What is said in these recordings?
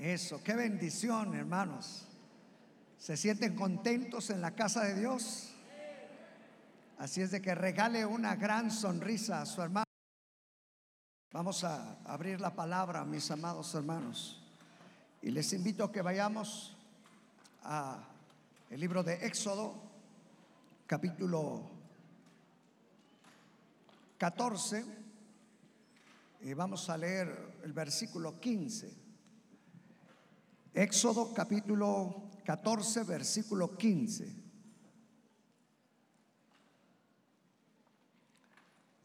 Eso, qué bendición, hermanos. ¿Se sienten contentos en la casa de Dios? Así es de que regale una gran sonrisa a su hermano. Vamos a abrir la palabra, mis amados hermanos. Y les invito a que vayamos a el libro de Éxodo, capítulo 14, y vamos a leer el versículo 15. Éxodo capítulo 14, versículo 15.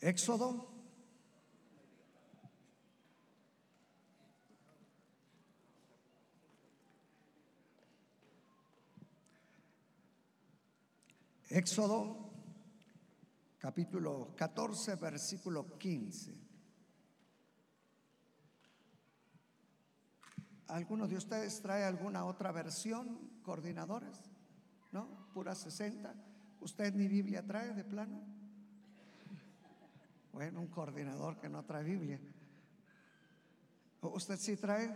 Éxodo Éxodo capítulo 14, versículo 15. ¿Alguno de ustedes trae alguna otra versión, coordinadores? ¿No? Pura 60. ¿Usted ni Biblia trae de plano? Bueno, un coordinador que no trae Biblia. ¿Usted sí trae?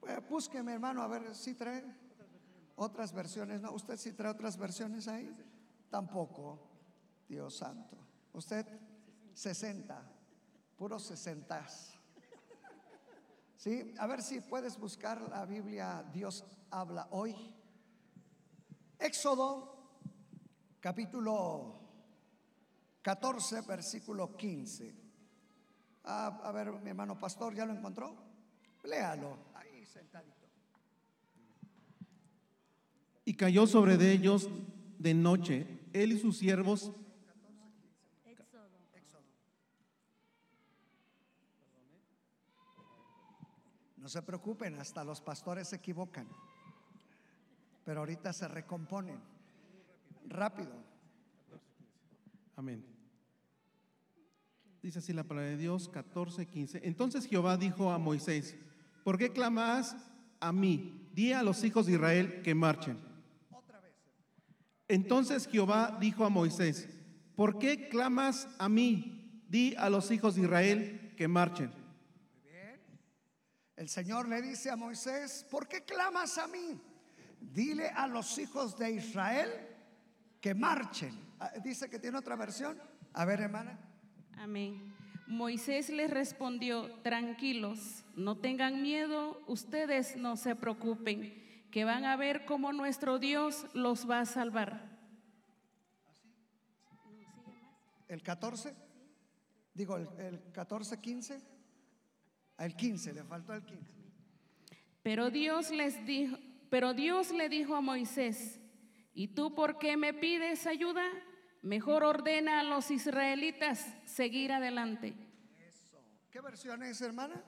Bueno, búsqueme, hermano, a ver si trae otras versiones. ¿No? ¿Usted sí trae otras versiones ahí? Tampoco, Dios santo. Usted 60, puros 60. ¿Sí? A ver si puedes buscar la Biblia, Dios habla hoy. Éxodo, capítulo 14, versículo 15. Ah, a ver, mi hermano pastor, ¿ya lo encontró? Léalo, ahí sentadito. Y cayó sobre ellos de noche él y sus siervos. No se preocupen, hasta los pastores se equivocan, pero ahorita se recomponen. Rápido. Amén. Dice así la palabra de Dios 14, 15. Entonces Jehová dijo a Moisés, ¿por qué clamas a mí? Di a los hijos de Israel que marchen. Entonces Jehová dijo a Moisés, ¿por qué clamas a mí? Di a los hijos de Israel que marchen. El Señor le dice a Moisés, ¿por qué clamas a mí? Dile a los hijos de Israel que marchen. Ah, dice que tiene otra versión. A ver, hermana. Amén. Moisés les respondió, tranquilos, no tengan miedo, ustedes no se preocupen que van a ver cómo nuestro Dios los va a salvar. ¿El 14? Digo, el, 14, 15. El 15, le faltó el 15. Pero Dios les dijo, pero Dios le dijo a Moisés, ¿y tú por qué me pides ayuda? Mejor ordena a los israelitas seguir adelante. Eso. ¿Qué versión es, hermana?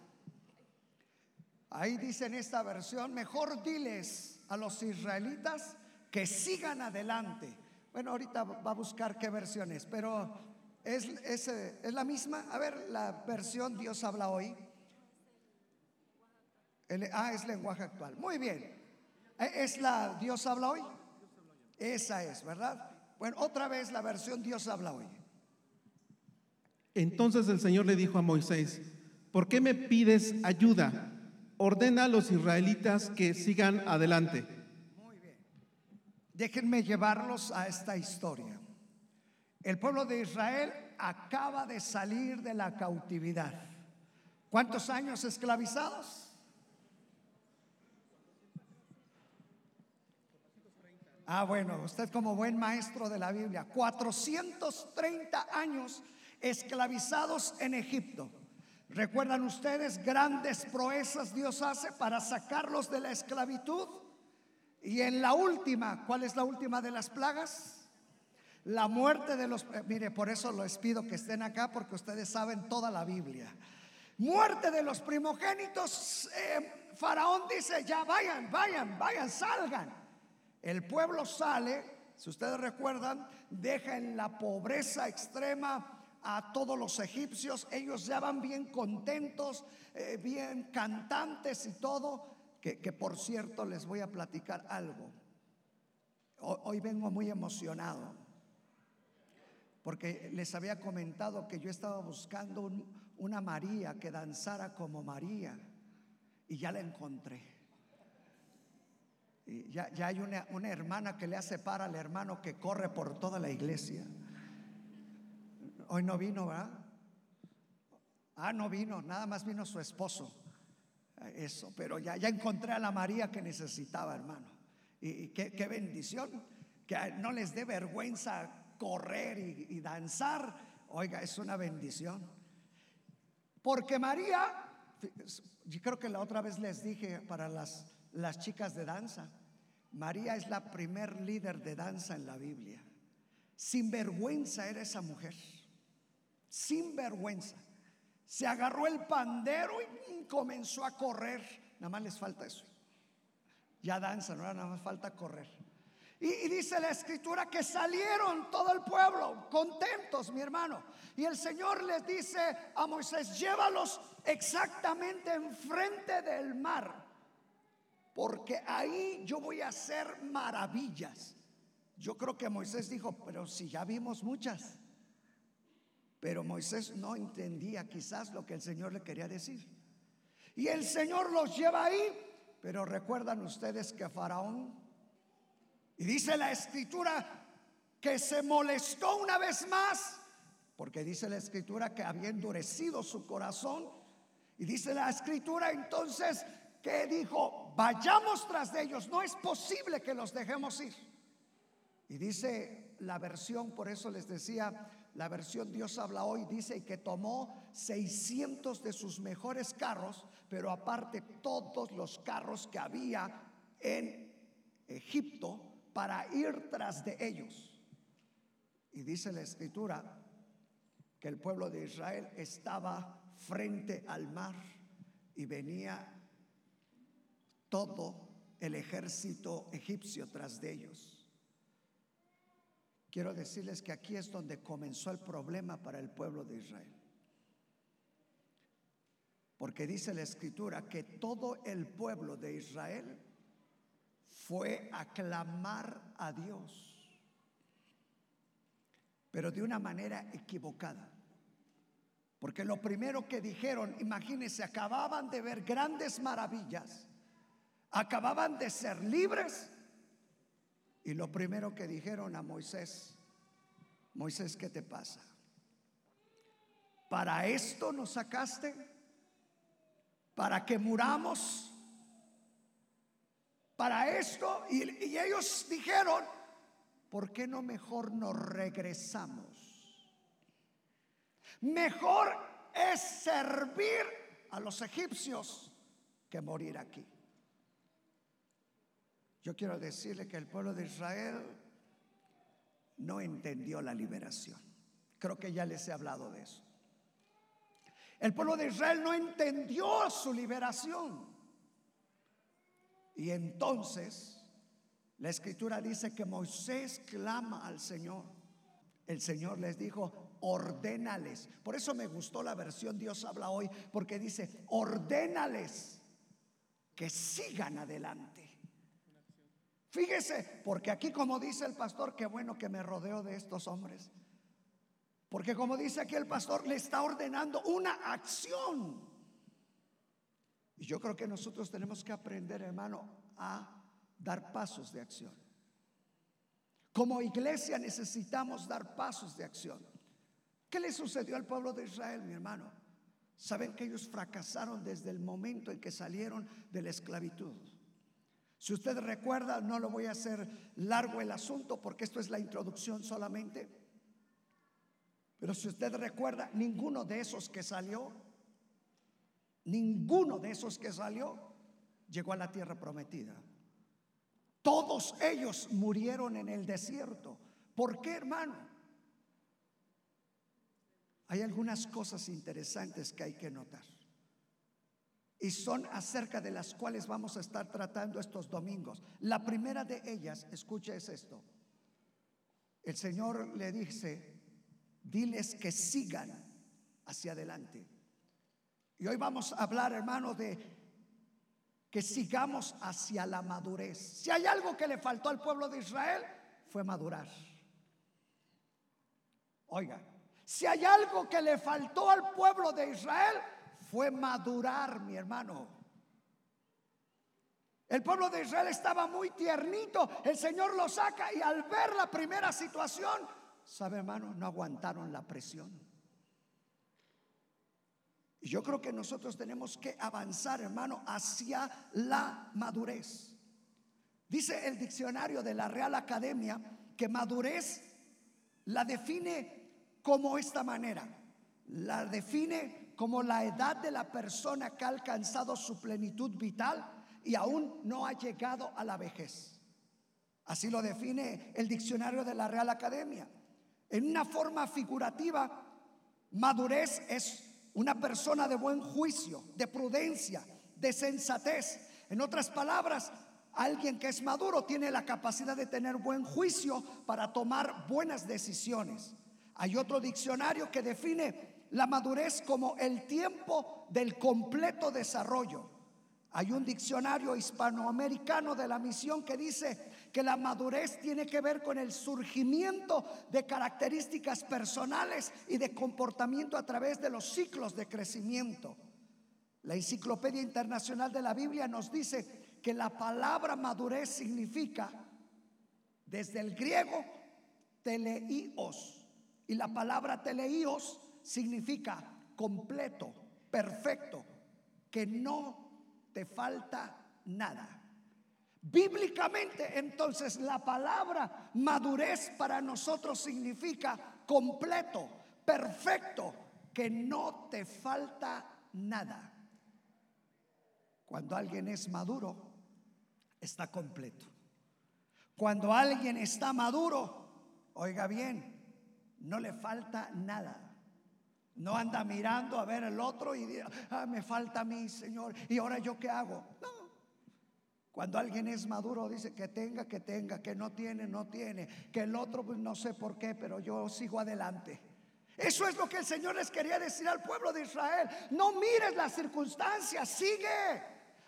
Ahí dice en esta versión, mejor diles a los israelitas que sigan adelante. Bueno, ahorita va a buscar qué versión es, pero es, es, la misma. A ver, la versión Dios habla hoy. Ah, es lenguaje actual. Muy bien. ¿E, ¿Es la Dios habla hoy? Esa es, ¿verdad? Bueno, otra vez la versión Dios habla hoy. Entonces el Señor le dijo a Moisés, ¿por qué me pides ayuda? ordena a los israelitas que sigan adelante. Muy bien. Déjenme llevarlos a esta historia. El pueblo de Israel acaba de salir de la cautividad. ¿Cuántos años esclavizados? Ah, bueno, usted como buen maestro de la Biblia, 430 años esclavizados en Egipto. ¿Recuerdan ustedes grandes proezas Dios hace para sacarlos de la esclavitud? Y en la última, ¿cuál es la última de las plagas? La muerte de los... Eh, mire, por eso les pido que estén acá porque ustedes saben toda la Biblia. Muerte de los primogénitos. Eh, Faraón dice, ya vayan, vayan, vayan, salgan. El pueblo sale, si ustedes recuerdan, deja en la pobreza extrema a todos los egipcios, ellos ya van bien contentos, eh, bien cantantes y todo, que, por cierto les voy a platicar algo. Hoy, vengo muy emocionado, porque les había comentado que yo estaba buscando una María que danzara como María, y ya la encontré. Ya, ya hay una, una hermana que le hace para al hermano que corre por toda la iglesia. Hoy no vino, ¿verdad? Ah, no vino, nada más vino su esposo. Eso, pero ya, ya encontré a la María que necesitaba, hermano. Y, y qué, qué bendición, que no les dé vergüenza correr y, y danzar. Oiga, es una bendición. Porque María, yo creo que la otra vez les dije para las, las chicas de danza, María es la primer líder de danza en la Biblia. Sin vergüenza era esa mujer. Sin vergüenza. Se agarró el pandero y comenzó a correr. Nada más les falta eso. Ya danza, no nada más falta correr. Y, y, dice la escritura que salieron todo el pueblo contentos, mi hermano. Y el Señor les dice a Moisés, llévalos exactamente enfrente del mar, porque ahí yo voy a hacer maravillas. Yo creo que Moisés dijo, pero si ya vimos muchas. Pero Moisés no entendía quizás lo que el Señor le quería decir. Y el Señor los lleva ahí, pero recuerdan ustedes que Faraón, y dice la escritura, que se molestó una vez más, porque dice la escritura que había endurecido su corazón, y dice la escritura entonces que dijo, vayamos tras de ellos, no es posible que los dejemos ir. Y dice la versión, por eso les decía, la versión Dios habla hoy dice que tomó 600 de sus mejores carros, pero aparte todos los carros que había en Egipto para ir tras de ellos. Y dice la escritura que el pueblo de Israel estaba frente al mar y venía todo el ejército egipcio tras de ellos. Quiero decirles que aquí es donde comenzó el problema para el pueblo de Israel. Porque dice la escritura que todo el pueblo de Israel fue a clamar a Dios, pero de una manera equivocada. Porque lo primero que dijeron, imagínense, acababan de ver grandes maravillas, acababan de ser libres y lo primero que dijeron a Moisés, Moisés, ¿qué te pasa? ¿Para esto nos sacaste? ¿Para que muramos? ¿Para esto? Y, ellos dijeron, ¿por qué no mejor nos regresamos? Mejor es servir a los egipcios que morir aquí. Yo quiero decirle que el pueblo de Israel no entendió la liberación. Creo que ya les he hablado de eso. El pueblo de Israel no entendió su liberación. Y entonces la escritura dice que Moisés clama al Señor. El Señor les dijo, ordénales. Por eso me gustó la versión Dios habla hoy, porque dice, ordénales que sigan adelante. Fíjese, porque aquí como dice el pastor, qué bueno que me rodeo de estos hombres. Porque como dice aquí el pastor, le está ordenando una acción. Y yo creo que nosotros tenemos que aprender, hermano, a dar pasos de acción. Como iglesia necesitamos dar pasos de acción. ¿Qué le sucedió al pueblo de Israel, mi hermano? Saben que ellos fracasaron desde el momento en que salieron de la esclavitud. Si usted recuerda, no lo voy a hacer largo el asunto porque esto es la introducción solamente. Pero si usted recuerda, ninguno de esos que salió, ninguno de esos que salió llegó a la tierra prometida. Todos ellos murieron en el desierto. ¿Por qué, hermano? Hay algunas cosas interesantes que hay que notar. Y son acerca de las cuales vamos a estar tratando estos domingos. La primera de ellas, escuche es esto. El Señor le dice, diles que sigan hacia adelante. Y hoy vamos a hablar, hermano, de que sigamos hacia la madurez. Si hay algo que le faltó al pueblo de Israel, fue madurar. Oiga, si hay algo que le faltó al pueblo de Israel, fue madurar, mi hermano. El pueblo de Israel estaba muy tiernito. El Señor lo saca y al ver la primera situación, sabe hermano, no aguantaron la presión. Y yo creo que nosotros tenemos que avanzar, hermano, hacia la madurez. Dice el diccionario de la Real Academia que madurez la define como esta manera. La define como la edad de la persona que ha alcanzado su plenitud vital y aún no ha llegado a la vejez. Así lo define el diccionario de la Real Academia. En una forma figurativa, madurez es una persona de buen juicio, de prudencia, de sensatez. En otras palabras, alguien que es maduro tiene la capacidad de tener buen juicio para tomar buenas decisiones. Hay otro diccionario que define la madurez como el tiempo del completo desarrollo. Hay un diccionario hispanoamericano de la misión que dice que la madurez tiene que ver con el surgimiento de características personales y de comportamiento a través de los ciclos de crecimiento. La Enciclopedia Internacional de la Biblia nos dice que la palabra madurez significa, desde el griego, teleios. Y la palabra teleios significa completo, perfecto, que no te falta nada. Bíblicamente, entonces, la palabra madurez para nosotros significa completo, perfecto, que no te falta nada. Cuando alguien es maduro, está completo. Cuando alguien está maduro, oiga bien, no le falta nada. No anda mirando a ver el otro y diga, ah, me falta a mí, Señor, y ahora yo qué hago. No. Cuando alguien es maduro dice que tenga, que tenga, que no tiene, no tiene, que el otro pues no sé por qué, pero yo sigo adelante. Eso es lo que el Señor les quería decir al pueblo de Israel. No mires las circunstancias, sigue,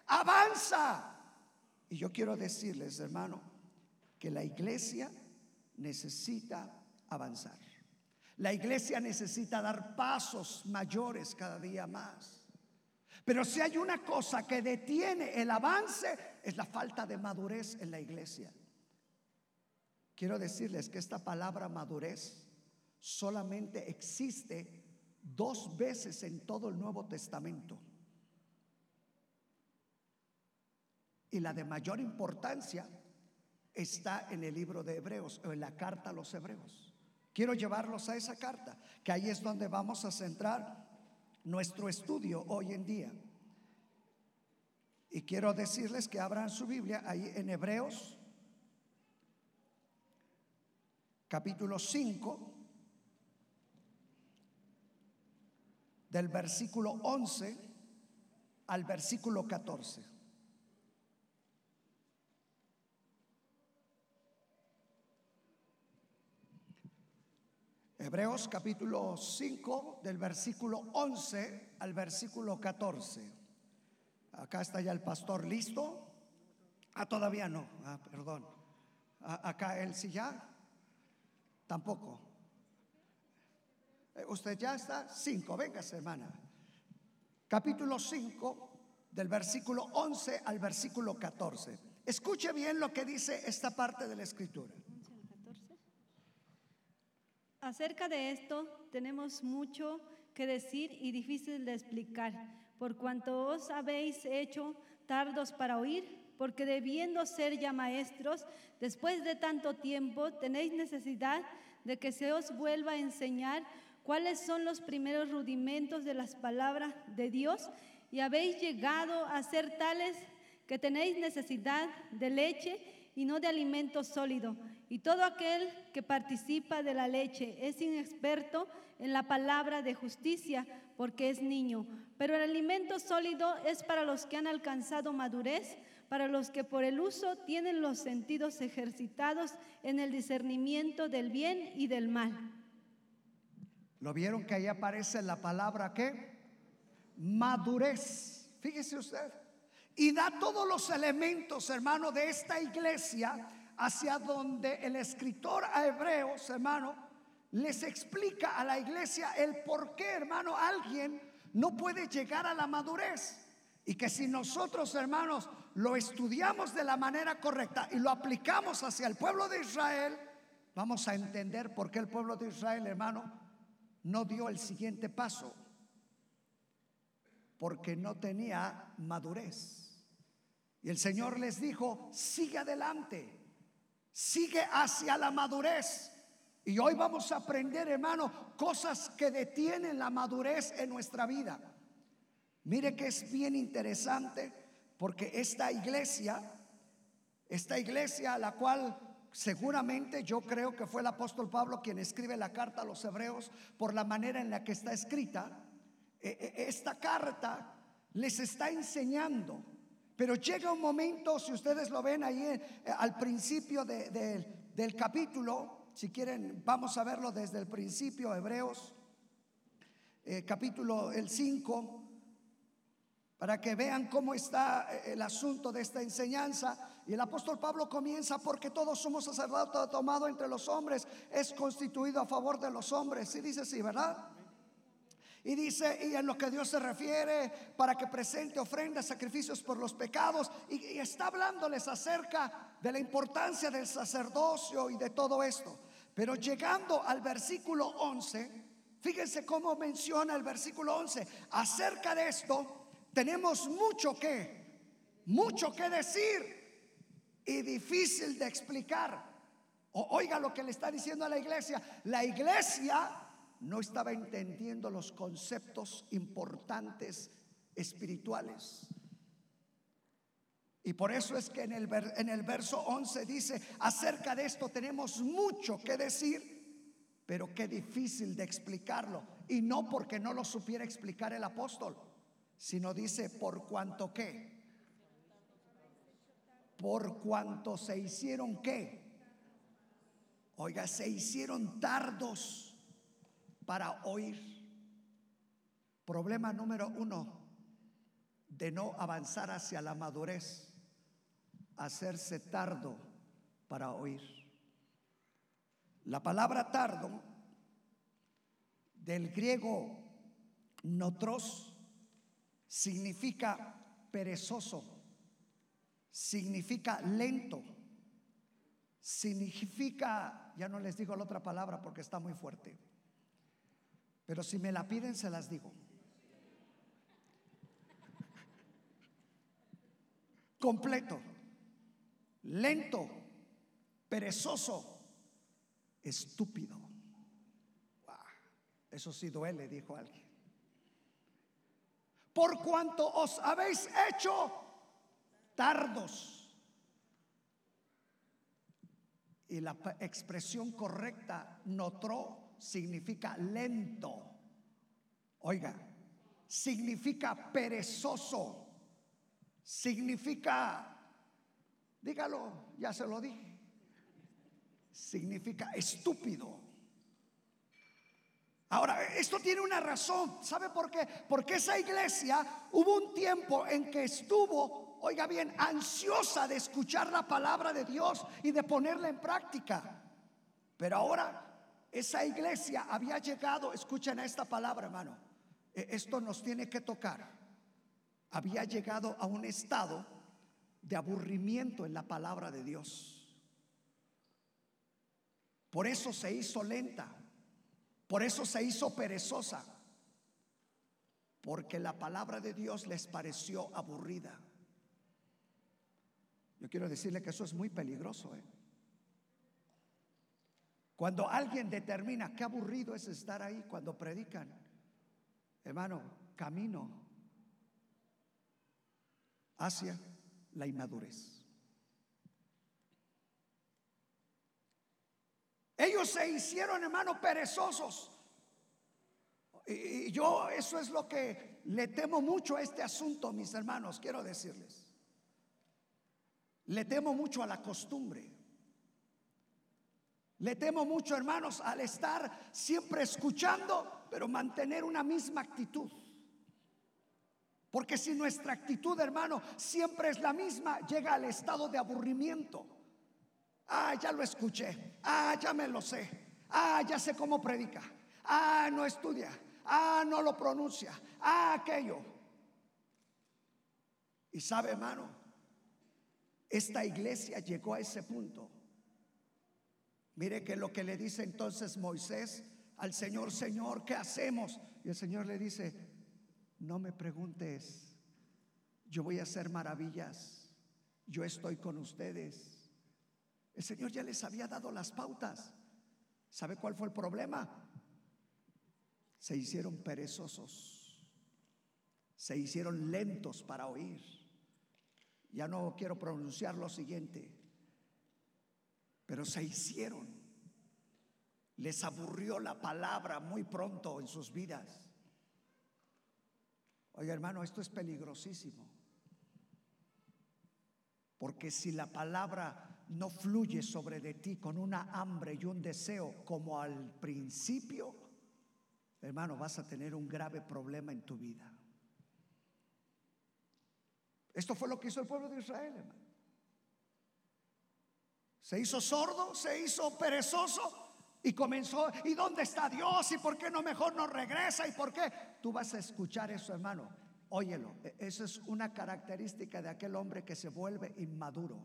avanza. Y yo quiero decirles, hermano, que la iglesia necesita avanzar. La iglesia necesita dar pasos mayores cada día más. Pero si hay una cosa que detiene el avance es la falta de madurez en la iglesia. Quiero decirles que esta palabra madurez solamente existe dos veces en todo el Nuevo Testamento. Y la de mayor importancia está en el libro de Hebreos o en la carta a los Hebreos. Quiero llevarlos a esa carta, que ahí es donde vamos a centrar nuestro estudio hoy en día. Y quiero decirles que abran su Biblia ahí en Hebreos, capítulo 5, del versículo 11 al versículo 14. Hebreos capítulo 5 del versículo 11 al versículo 14. Acá está ya el pastor listo. Ah, todavía no. Ah, perdón. Ah, acá él sí ya. Tampoco. Eh, usted ya está. 5. Venga, hermana. Capítulo 5 del versículo 11 al versículo 14. Escuche bien lo que dice esta parte de la escritura. Acerca de esto tenemos mucho que decir y difícil de explicar, por cuanto os habéis hecho tardos para oír, porque debiendo ser ya maestros, después de tanto tiempo tenéis necesidad de que se os vuelva a enseñar cuáles son los primeros rudimentos de las palabras de Dios y habéis llegado a ser tales que tenéis necesidad de leche y no de alimento sólido y todo aquel que participa de la leche es inexperto en la palabra de justicia porque es niño. Pero el alimento sólido es para los que han alcanzado madurez, para los que por el uso tienen los sentidos ejercitados en el discernimiento del bien y del mal. ¿Lo vieron que ahí aparece la palabra qué? Madurez. Fíjese usted. Y da todos los elementos, hermano, de esta iglesia hacia donde el escritor a Hebreos, hermano, les explica a la iglesia el por qué, hermano, alguien no puede llegar a la madurez. Y que si nosotros, hermanos, lo estudiamos de la manera correcta y lo aplicamos hacia el pueblo de Israel, vamos a entender por qué el pueblo de Israel, hermano, no dio el siguiente paso. Porque no tenía madurez. Y el Señor les dijo, sigue adelante, sigue hacia la madurez. Y hoy vamos a aprender, hermano, cosas que detienen la madurez en nuestra vida. Mire que es bien interesante porque esta iglesia, esta iglesia a la cual seguramente yo creo que fue el apóstol Pablo quien escribe la carta a los hebreos por la manera en la que está escrita, esta carta les está enseñando pero llega un momento, si ustedes lo ven ahí eh, al principio del capítulo, si quieren, vamos a verlo desde el principio, Hebreos, eh, capítulo el 5, para que vean cómo está eh, el asunto de esta enseñanza. Y el apóstol Pablo comienza porque todos somos sacerdotes tomado entre los hombres, es constituido a favor de los hombres. Y dice así, ¿verdad? Y dice, y en lo que Dios se refiere, para que presente ofrendas, sacrificios por los pecados. Y, está hablándoles acerca de la importancia del sacerdocio y de todo esto. Pero llegando al versículo 11, fíjense cómo menciona el versículo 11. Acerca de esto, tenemos mucho que, mucho que decir y difícil de explicar. Oiga lo que le está diciendo a la iglesia. La iglesia no estaba entendiendo los conceptos importantes espirituales. Y por eso es que en el, en el verso 11 dice, acerca de esto tenemos mucho que decir, pero qué difícil de explicarlo. Y no porque no lo supiera explicar el apóstol, sino dice, por cuanto qué. Por cuanto se hicieron qué. Oiga, se hicieron tardos para oír. Problema número uno de no avanzar hacia la madurez, hacerse tardo para oír. La palabra tardo del griego notros significa perezoso, significa lento, significa, ya no les digo la otra palabra porque está muy fuerte pero si me la piden, se las digo. Completo, lento, perezoso, estúpido. Eso sí duele, dijo alguien. Por cuanto os habéis hecho tardos. Y la expresión correcta, notó significa lento. Oiga, significa perezoso. Significa, dígalo, ya se lo dije. Significa estúpido. Ahora, esto tiene una razón. ¿Sabe por qué? Porque esa iglesia hubo un tiempo en que estuvo, oiga bien, ansiosa de escuchar la palabra de Dios y de ponerla en práctica. Pero ahora esa iglesia había llegado, escuchen esta palabra, hermano. E, esto nos tiene que tocar. Había llegado a un estado de aburrimiento en la palabra de Dios. Por eso se hizo lenta. Por eso se hizo perezosa. Porque la palabra de Dios les pareció aburrida. Yo quiero decirle que eso es muy peligroso. ¿eh? Cuando alguien determina qué aburrido es estar ahí cuando predican, hermano, camino hacia la inmadurez. Ellos se hicieron, hermano, perezosos. Y yo eso es lo que le temo mucho a este asunto, mis hermanos, quiero decirles. Le temo mucho a la costumbre. Le temo mucho, hermanos, al estar siempre escuchando, pero mantener una misma actitud. Porque si nuestra actitud, hermano, siempre es la misma, llega al estado de aburrimiento. Ah, ya lo escuché. Ah, ya me lo sé. Ah, ya sé cómo predica. Ah, no estudia. Ah, no lo pronuncia. Ah, aquello. Y sabe, hermano, esta iglesia llegó a ese punto. Mire que lo que le dice entonces Moisés al Señor, Señor, ¿qué hacemos? Y el Señor le dice, no me preguntes, yo voy a hacer maravillas, yo estoy con ustedes. El Señor ya les había dado las pautas. ¿Sabe cuál fue el problema? Se hicieron perezosos, se hicieron lentos para oír. Ya no quiero pronunciar lo siguiente, pero se hicieron les aburrió la palabra muy pronto en sus vidas. Oye hermano, esto es peligrosísimo. Porque si la palabra no fluye sobre de ti con una hambre y un deseo como al principio, hermano, vas a tener un grave problema en tu vida. Esto fue lo que hizo el pueblo de Israel, hermano. Se hizo sordo, se hizo perezoso y comenzó, ¿y dónde está Dios? ¿Y por qué no mejor no regresa? ¿Y por qué? Tú vas a escuchar eso, hermano. Óyelo, e, eso es una característica de aquel hombre que se vuelve inmaduro.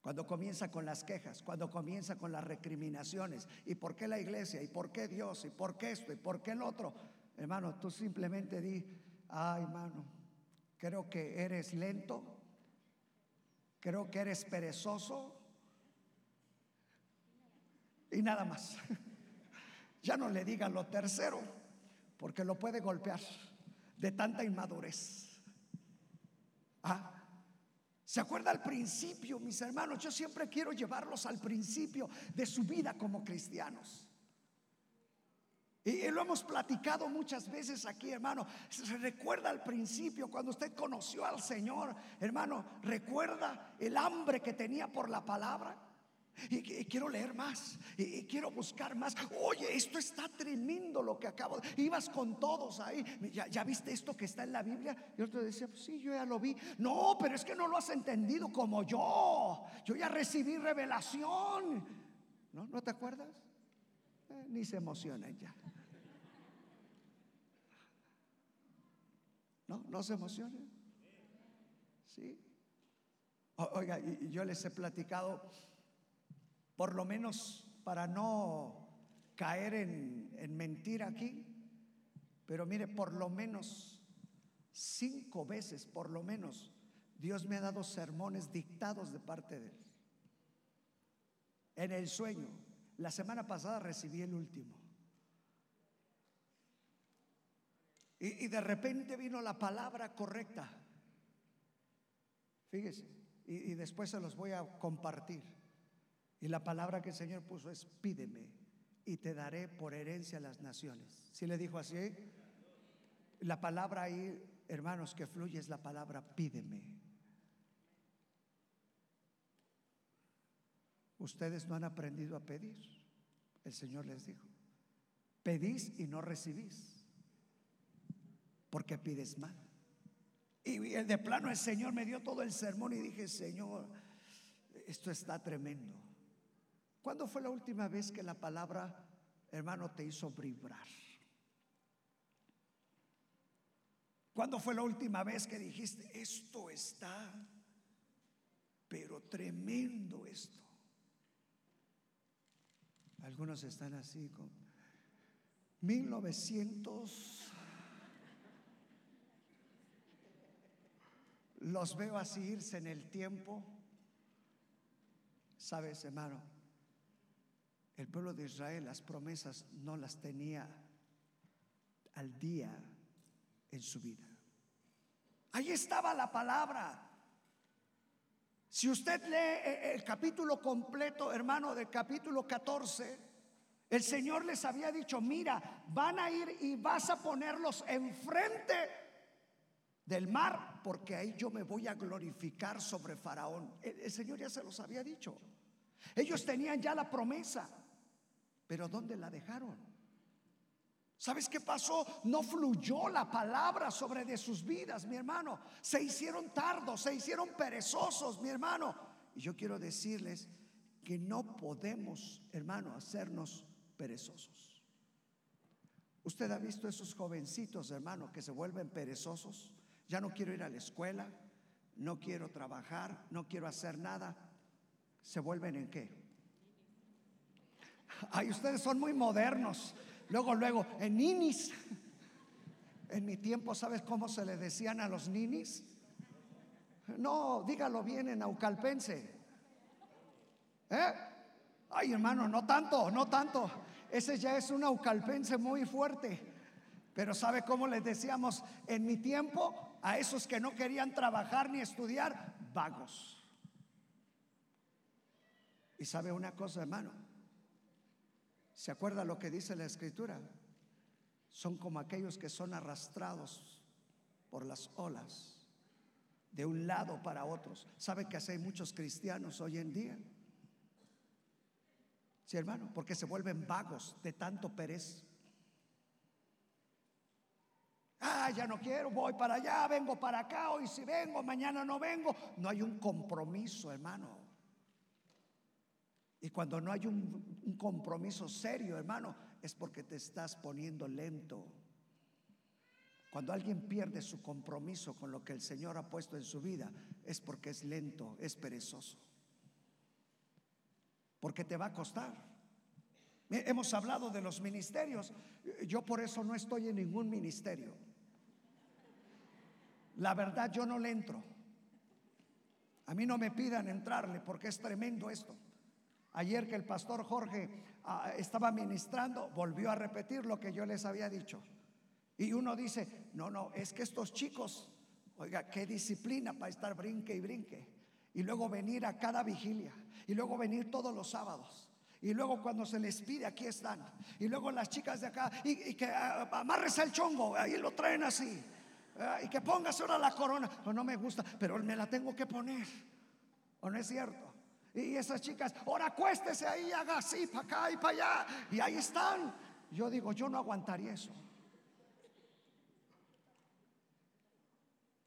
Cuando comienza con las quejas, cuando comienza con las recriminaciones, ¿y por qué la iglesia? ¿Y por qué Dios? ¿Y por qué esto? ¿Y por qué el otro? Hermano, tú simplemente di, ay hermano, creo que eres lento, creo que eres perezoso, y nada más. Ya no le digan lo tercero, porque lo puede golpear de tanta inmadurez. Ah, ¿Se acuerda al principio, mis hermanos? Yo siempre quiero llevarlos al principio de su vida como cristianos. Y lo hemos platicado muchas veces aquí, hermano. Se recuerda al principio, cuando usted conoció al Señor, hermano, recuerda el hambre que tenía por la palabra. Y, quiero leer más, y, quiero buscar más. Oye, esto está tremendo lo que acabo. Ibas con todos ahí. ¿Ya, viste esto que está en la Biblia? Y otro decía, pues sí, yo ya lo vi. No, pero es que no lo has entendido como yo. Yo ya recibí revelación. ¿No? ¿No te acuerdas? Ni se emocionan ya. ¿No? ¿No se emocionan? Sí. oiga, y yo les he platicado por lo menos para no caer en, en mentir aquí, pero mire, por lo menos cinco veces, por lo menos, Dios me ha dado sermones dictados de parte de Él. En el sueño, la semana pasada recibí el último. Y, de repente vino la palabra correcta. Fíjese, y, después se los voy a compartir. Y la palabra que el Señor puso es pídeme y te daré por herencia las naciones. Si le dijo así? La palabra ahí, hermanos, que fluye es la palabra pídeme. Ustedes no han aprendido a pedir. El Señor les dijo, pedís y no recibís, porque pides mal. Y de plano el Señor me dio todo el sermón y dije, Señor, esto está tremendo. ¿Cuándo fue la última vez que la palabra, hermano, te hizo vibrar? ¿Cuándo fue la última vez que dijiste, esto está, pero tremendo esto? Algunos están así con 1900. Los veo así irse en el tiempo. Sabes, hermano, el pueblo de Israel las promesas no las tenía al día en su vida. Ahí estaba la palabra. Si usted lee eh, el capítulo completo, hermano, del capítulo 14, el Señor les había dicho, mira, van a ir y vas a ponerlos enfrente del mar, porque ahí yo me voy a glorificar sobre Faraón. el Señor ya se los había dicho. Ellos tenían ya la promesa. Pero ¿dónde la dejaron? ¿Sabes qué pasó? No fluyó la palabra sobre de sus vidas, mi hermano. Se hicieron tardos, se hicieron perezosos, mi hermano. Y yo quiero decirles que no podemos, hermano, hacernos perezosos. Usted ha visto esos jovencitos, hermano, que se vuelven perezosos. Ya no quiero ir a la escuela, no quiero trabajar, no quiero hacer nada. ¿Se vuelven en qué? Ay, ustedes son muy modernos. Luego, luego, en ninis. En mi tiempo, ¿sabes cómo se le decían a los ninis? No, dígalo bien en aucalpense. ¿Eh? Ay, hermano, no tanto, no tanto. Ese ya es un aucalpense muy fuerte. Pero ¿sabe cómo les decíamos en mi tiempo a esos que no querían trabajar ni estudiar? Vagos. Y sabe una cosa, hermano. ¿Se acuerda lo que dice la escritura? Son como aquellos que son arrastrados por las olas de un lado para otros. ¿Sabe que hay muchos cristianos hoy en día? Sí, hermano, porque se vuelven vagos de tanto perez. Ah, ya no quiero, voy para allá, vengo para acá, hoy si vengo, mañana no vengo. No hay un compromiso, hermano. Y cuando no hay un, compromiso serio, hermano, es porque te estás poniendo lento. Cuando alguien pierde su compromiso con lo que el Señor ha puesto en su vida, es porque es lento, es perezoso. Porque te va a costar. Hemos hablado de los ministerios. Yo por eso no estoy en ningún ministerio. La verdad yo no le entro. A mí no me pidan entrarle porque es tremendo esto. Ayer que el pastor Jorge ah, estaba ministrando, volvió a repetir lo que yo les había dicho. Y uno dice, no, no, es que estos chicos, oiga, qué disciplina para estar brinque y brinque. Y luego venir a cada vigilia. Y luego venir todos los sábados. Y luego cuando se les pide, aquí están. Y luego las chicas de acá, y, que uh, amarres el chongo, ahí lo traen así. y que pongas ahora la corona. No, no me gusta, pero me la tengo que poner. ¿O no es cierto? Y esas chicas, ahora acuéstese ahí, haga así, para acá y para allá. Y ahí están. Yo digo, yo no aguantaría eso.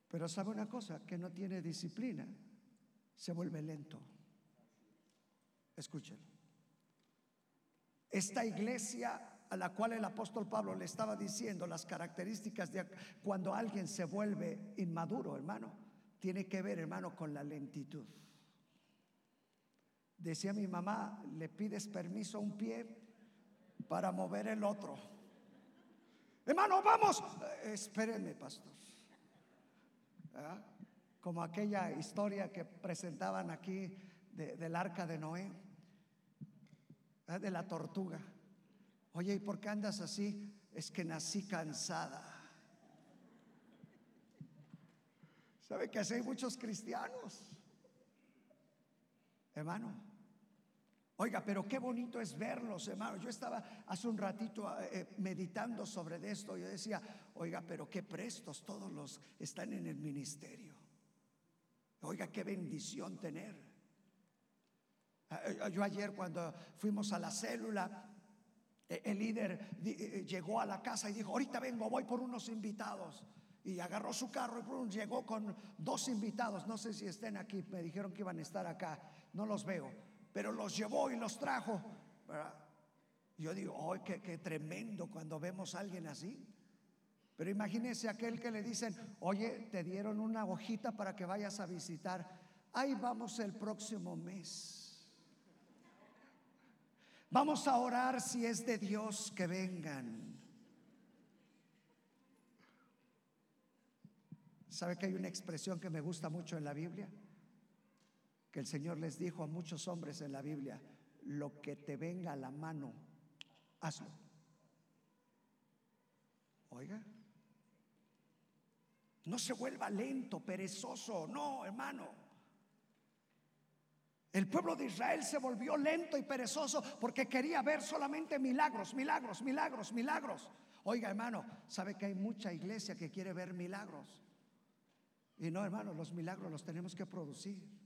Pero sabe una cosa, que no tiene disciplina, se vuelve lento. Escúchelo. Esta iglesia a la cual el apóstol Pablo le estaba diciendo las características de cuando alguien se vuelve inmaduro, hermano, tiene que ver, hermano, con la lentitud. Decía mi mamá, le pides permiso a un pie para mover el otro. Hermano, vamos. Eh, espérenme, pastor. ¿Ah? como aquella historia que presentaban aquí del arca de Noé, de la tortuga. Oye, ¿y por qué andas así? Es que nací cansada. ¿Sabe que así hay muchos cristianos? Hermano. Oiga, pero qué bonito es verlos, hermano. Yo estaba hace un ratito eh, meditando sobre esto. Yo decía, oiga, pero qué prestos todos los están en el ministerio. Oiga, qué bendición tener. Eh, eh, yo ayer cuando fuimos a la célula, el líder llegó a la casa y dijo, ahorita vengo, voy por unos invitados. Y agarró su carro y llegó con dos invitados. No sé si estén aquí, me dijeron que iban a estar acá. No los veo pero los llevó y los trajo. Yo digo, ¡ay, qué, tremendo cuando vemos a alguien así! Pero imagínese aquel que le dicen, oye, te dieron una hojita para que vayas a visitar. Ahí vamos el próximo mes. Vamos a orar si es de Dios que vengan. ¿Sabe que hay una expresión que me gusta mucho en la Biblia? Que el Señor les dijo a muchos hombres en la Biblia, lo que te venga a la mano, hazlo. Oiga, no se vuelva lento, perezoso, no, hermano. El pueblo de Israel se volvió lento y perezoso porque quería ver solamente milagros, milagros, milagros, milagros. Oiga, hermano, sabe que hay mucha iglesia que quiere ver milagros. Y no, hermano, los milagros los tenemos que producir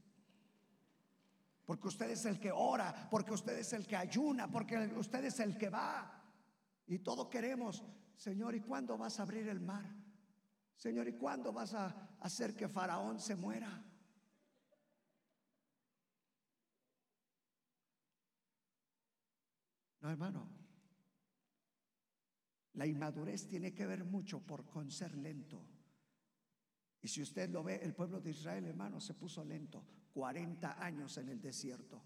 porque usted es el que ora, porque usted es el que ayuna, porque usted es el que va. Y todo queremos, Señor, ¿y cuándo vas a abrir el mar? Señor, ¿y cuándo vas a hacer que Faraón se muera? No, hermano. La inmadurez tiene que ver mucho por con ser lento. Y si usted lo ve, el pueblo de Israel, hermano, se puso lento. 40 años en el desierto.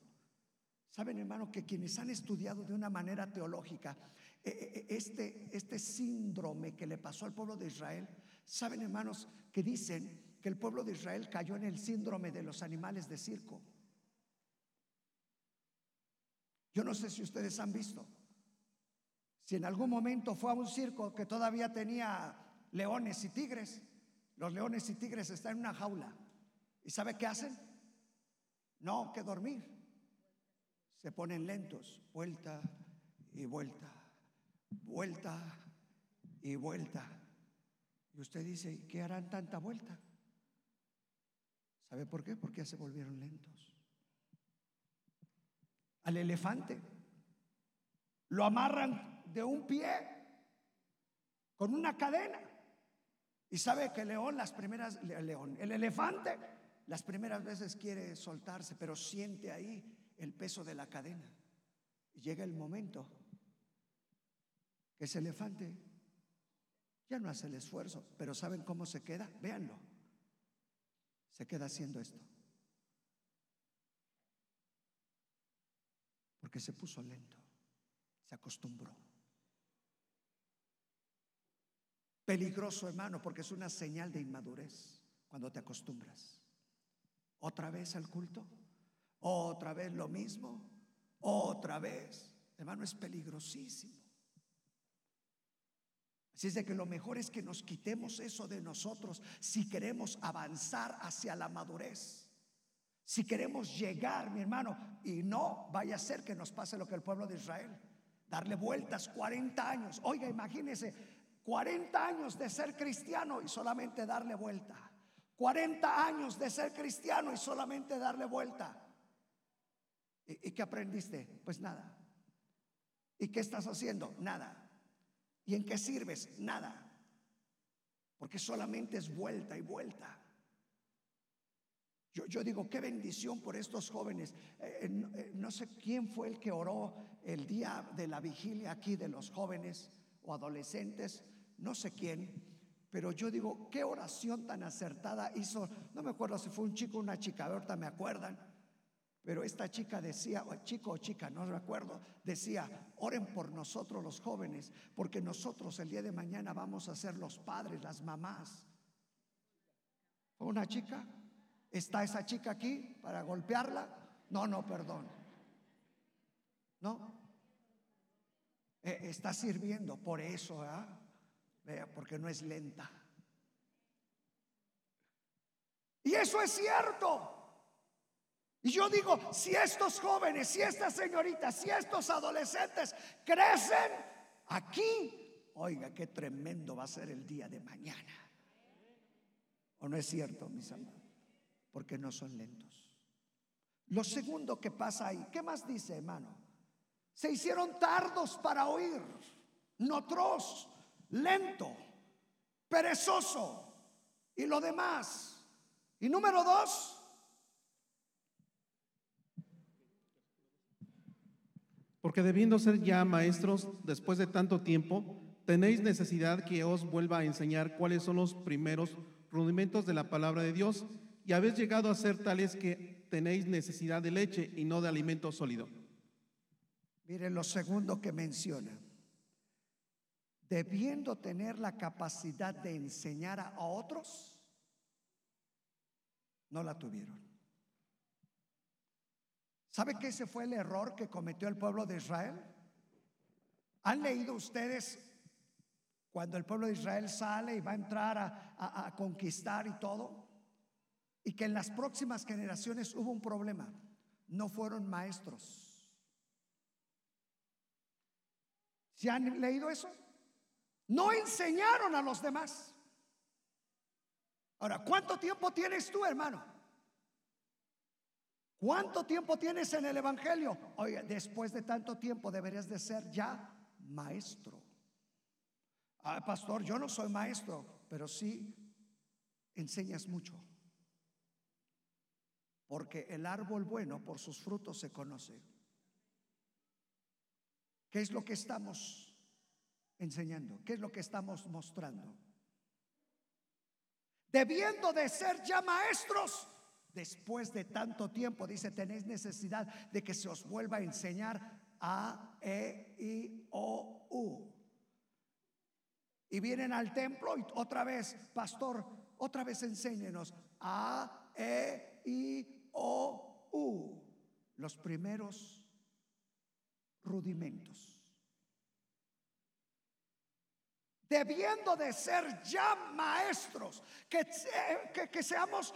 Saben, hermano, que quienes han estudiado de una manera teológica eh, eh, este, este síndrome que le pasó al pueblo de Israel, saben, hermanos, que dicen que el pueblo de Israel cayó en el síndrome de los animales de circo. Yo no sé si ustedes han visto. Si en algún momento fue a un circo que todavía tenía leones y tigres, los leones y tigres están en una jaula. ¿Y sabe qué hacen? No, que dormir. Se ponen lentos, vuelta y vuelta, vuelta y vuelta. Y usted dice, ¿qué harán tanta vuelta? ¿Sabe por qué? Porque se volvieron lentos. Al elefante lo amarran de un pie con una cadena. Y sabe que el león, las primeras, el león, el elefante, las primeras veces quiere soltarse, pero siente ahí el peso de la cadena. Y llega el momento que ese elefante ya no hace el esfuerzo, pero ¿saben cómo se queda? Véanlo. Se queda haciendo esto. Porque se puso lento, se acostumbró. Peligroso, hermano, porque es una señal de inmadurez cuando te acostumbras. Otra vez al culto, otra vez lo mismo, otra vez. Hermano, es peligrosísimo. Así es de que lo mejor es que nos quitemos eso de nosotros si queremos avanzar hacia la madurez. Si queremos llegar, mi hermano, y no vaya a ser que nos pase lo que el pueblo de Israel, darle vueltas 40 años. Oiga, imagínese 40 años de ser cristiano y solamente darle vuelta. 40 años de ser cristiano y solamente darle vuelta. ¿Y, qué aprendiste? Pues nada. ¿Y qué estás haciendo? Nada. ¿Y en qué sirves? Nada. Porque solamente es vuelta y vuelta. Yo, yo digo, qué bendición por estos jóvenes. Eh, eh, eh, no sé quién fue el que oró el día de la vigilia aquí de los jóvenes o adolescentes, no sé quién, pero yo digo, qué oración tan acertada hizo, no me acuerdo si fue un chico o una chica, ahorita me acuerdan, pero esta chica decía, o chico o chica, no recuerdo, decía, oren por nosotros los jóvenes, porque nosotros el día de mañana vamos a ser los padres, las mamás. ¿Fue una chica? ¿Está esa chica aquí para golpearla? No, no, perdón. ¿No? Eh, está sirviendo por eso, ¿ah? Vea, porque no es lenta. Y eso es cierto. Y yo digo, si estos jóvenes, si estas señoritas, si estos adolescentes crecen aquí, oiga, qué tremendo va a ser el día de mañana. ¿O no es cierto, mis amados? Porque no son lentos. Lo segundo que pasa ahí, ¿qué más dice, hermano? Se hicieron tardos para oír, notros, lento, perezoso y lo demás. Y número dos, Porque debiendo ser ya maestros después de tanto tiempo, tenéis necesidad que os vuelva a enseñar cuáles son los primeros rudimentos de la palabra de Dios y habéis llegado a ser tales que tenéis necesidad de leche y no de alimento sólido. Miren lo segundo que menciona. Debiendo tener la capacidad de enseñar a otros, no la tuvieron. ¿Sabe que ese fue el error que cometió el pueblo de Israel? ¿Han leído ustedes cuando el pueblo de Israel sale y va a entrar a, conquistar y todo? Y que en las próximas generaciones hubo un problema. No fueron maestros. ¿Se han leído eso? No enseñaron a los demás. Ahora, ¿cuánto tiempo tienes tú, hermano? ¿Cuánto tiempo tienes en el Evangelio? Oye, después de tanto tiempo deberías de ser ya maestro. Ah, pastor, yo no soy maestro, pero sí enseñas mucho. Porque el árbol bueno por sus frutos se conoce. ¿Qué es lo que estamos enseñando? ¿Qué es lo que estamos mostrando? debiendo de ser ya maestros, después de tanto tiempo, dice, tenéis necesidad de que se os vuelva a enseñar A, E, I, O, U. Y vienen al templo y otra vez, pastor, otra vez enséñenos A, E, I, O, U. Los primeros rudimentos. Debiendo de ser ya maestros, que, que, que seamos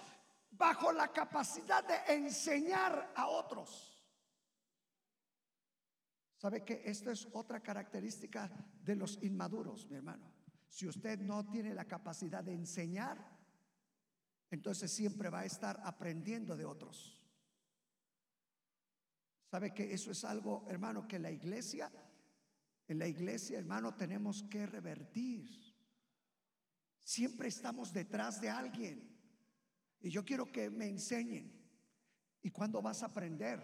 bajo la capacidad de enseñar a otros. ¿Sabe que esto es otra característica de los inmaduros, mi hermano? Si usted no tiene la capacidad de enseñar, entonces siempre va a estar aprendiendo de otros. ¿Sabe que eso es algo, hermano, que la iglesia, en la iglesia, hermano, tenemos que revertir? Siempre estamos detrás de alguien. Y yo quiero que me enseñen. ¿Y cuándo vas a aprender?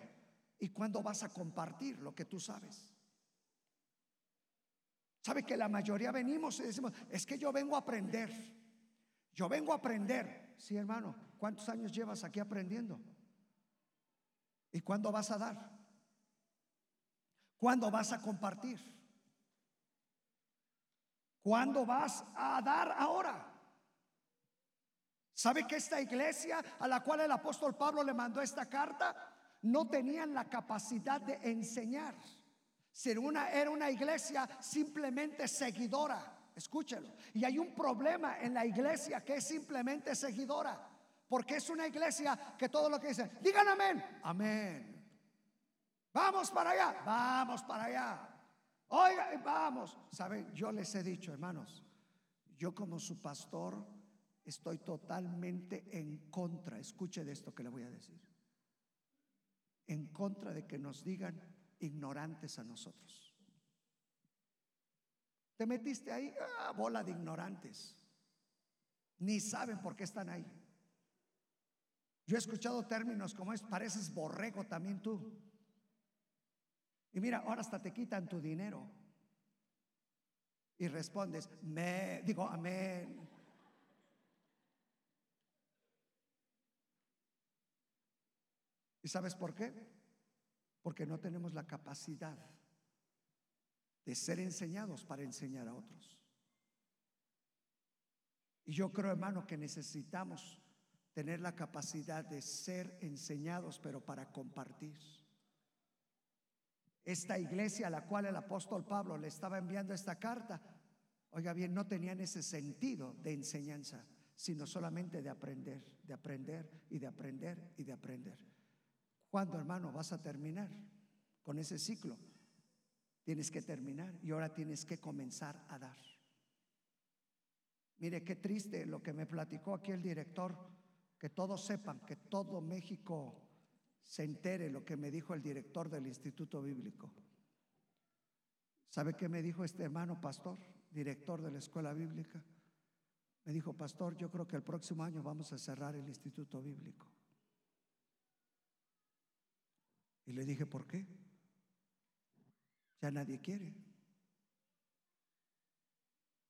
¿Y cuándo vas a compartir lo que tú sabes? ¿Sabe que la mayoría venimos y decimos, es que yo vengo a aprender? Yo vengo a aprender. Sí, hermano, ¿cuántos años llevas aquí aprendiendo? ¿Y cuándo vas a dar? ¿Cuándo vas a compartir? ¿Cuándo vas a dar ahora? ¿Sabe que esta iglesia a la cual el apóstol Pablo le mandó esta carta no tenían la capacidad de enseñar? Una, era una iglesia simplemente seguidora. Escúchelo. Y hay un problema en la iglesia que es simplemente seguidora. Porque es una iglesia que todo lo que dice, digan amén, amén. Vamos para allá, vamos para allá. Oiga, vamos. Saben, yo les he dicho, hermanos, yo como su pastor estoy totalmente en contra, escuche de esto que le voy a decir, en contra de que nos digan ignorantes a nosotros. Te metiste ahí, ah, bola de ignorantes. Ni saben por qué están ahí. Yo he escuchado términos como es, pareces borrego también tú. Y mira, ahora hasta te quitan tu dinero. Y respondes, me, digo, amén. ¿Y sabes por qué? Porque no tenemos la capacidad de ser enseñados para enseñar a otros. Y yo creo, hermano, que necesitamos tener la capacidad de ser enseñados, pero para compartir. Esta iglesia a la cual el apóstol Pablo le estaba enviando esta carta, oiga bien, no tenían ese sentido de enseñanza, sino solamente de aprender, de aprender y de aprender y de aprender. ¿Cuándo, hermano, vas a terminar con ese ciclo? Tienes que terminar y ahora tienes que comenzar a dar. Mire qué triste lo que me platicó aquí el director, que todos sepan, que todo México se entere lo que me dijo el director del Instituto Bíblico. ¿Sabe qué me dijo este hermano pastor, director de la escuela bíblica? Me dijo, pastor, yo creo que el próximo año vamos a cerrar el Instituto Bíblico. Y le dije, ¿por qué? Ya nadie quiere.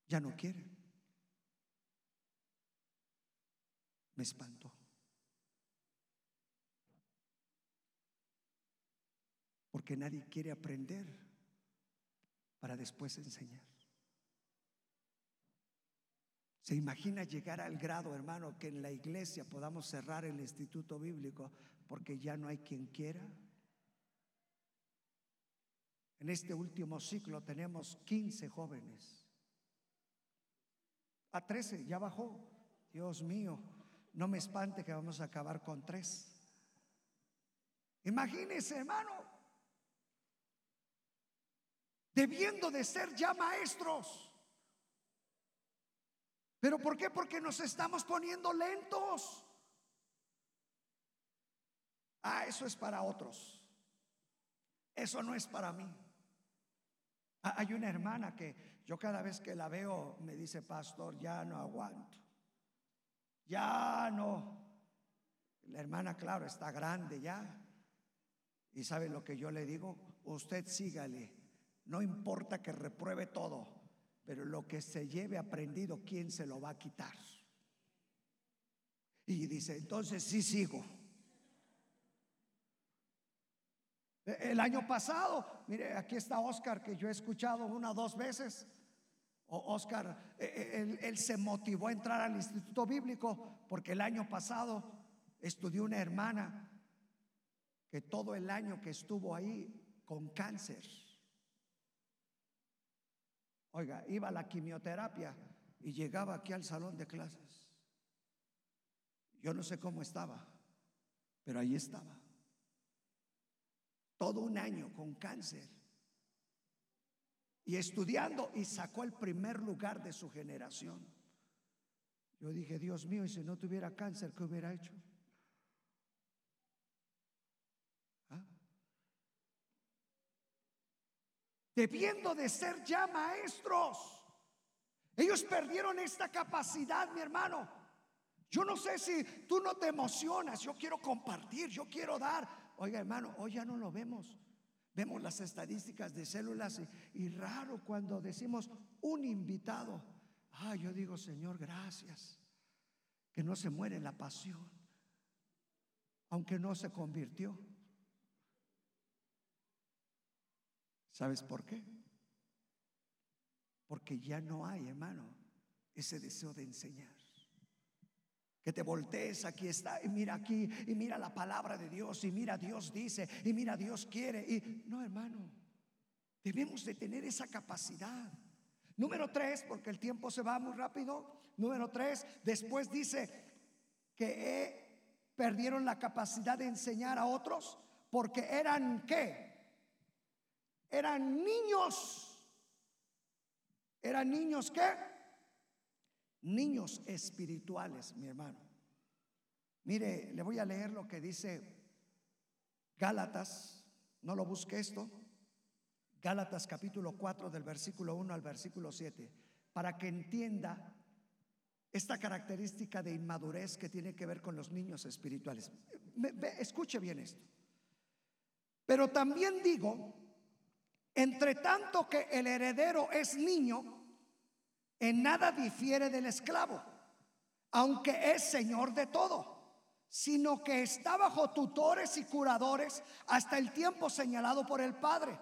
Ya no quiere. Me espantó. Porque nadie quiere aprender para después enseñar. ¿Se imagina llegar al grado, hermano, que en la iglesia podamos cerrar el instituto bíblico porque ya no hay quien quiera? En este último ciclo tenemos 15 jóvenes. A 13 ya bajó. Dios mío, no me espante que vamos a acabar con tres. Imagínese, hermano, debiendo de ser ya maestros. ¿Pero por qué? Porque nos estamos poniendo lentos. Ah, eso es para otros. Eso no es para mí. Ah, hay una hermana que yo cada vez que la veo me dice, pastor, ya no aguanto. Ya no. La hermana, claro, está grande ya. Y sabe lo que yo le digo, usted sígale. No importa que repruebe todo, pero lo que se lleve aprendido, ¿quién se lo va a quitar? Y dice, entonces sí sigo. E- El año pasado, mire, aquí está Oscar, que yo he escuchado una o dos veces. Oscar, eh, él, él se motivó a entrar al Instituto Bíblico porque el año pasado estudió una hermana que todo el año que estuvo ahí con cáncer. Oiga, iba a la quimioterapia y llegaba aquí al salón de clases. Yo no sé cómo estaba, pero ahí estaba. Todo un año con cáncer. Y estudiando y sacó el primer lugar de su generación. Yo dije, Dios mío, y si no tuviera cáncer, ¿qué hubiera hecho? ¿Ah? Debiendo de ser ya maestros. Ellos perdieron esta capacidad, mi hermano. Yo no sé si tú no te emocionas, yo quiero compartir, yo quiero dar. Oiga, hermano, hoy ya no lo vemos. Vemos las estadísticas de células y, y raro cuando decimos un invitado. Ah, yo digo, Señor, gracias. Que no se muere la pasión, aunque no se convirtió. ¿Sabes por qué? Porque ya no hay, hermano, ese deseo de enseñar. Que te voltees, aquí está, y mira aquí, y mira la palabra de Dios, y mira Dios dice, y mira Dios quiere. Y no, hermano, debemos de tener esa capacidad. Número tres, porque el tiempo se va muy rápido. Número tres, después dice que eh, perdieron la capacidad de enseñar a otros porque eran qué? Eran niños. Eran niños qué? Niños espirituales, mi hermano. Mire, le voy a leer lo que dice Gálatas. No lo busque esto. Gálatas capítulo 4 del versículo 1 al versículo 7, para que entienda esta característica de inmadurez que tiene que ver con los niños espirituales. Escuche bien esto. Pero también digo, entre tanto que el heredero es niño, en nada difiere del esclavo, aunque es señor de todo, sino que está bajo tutores y curadores hasta el tiempo señalado por el Padre.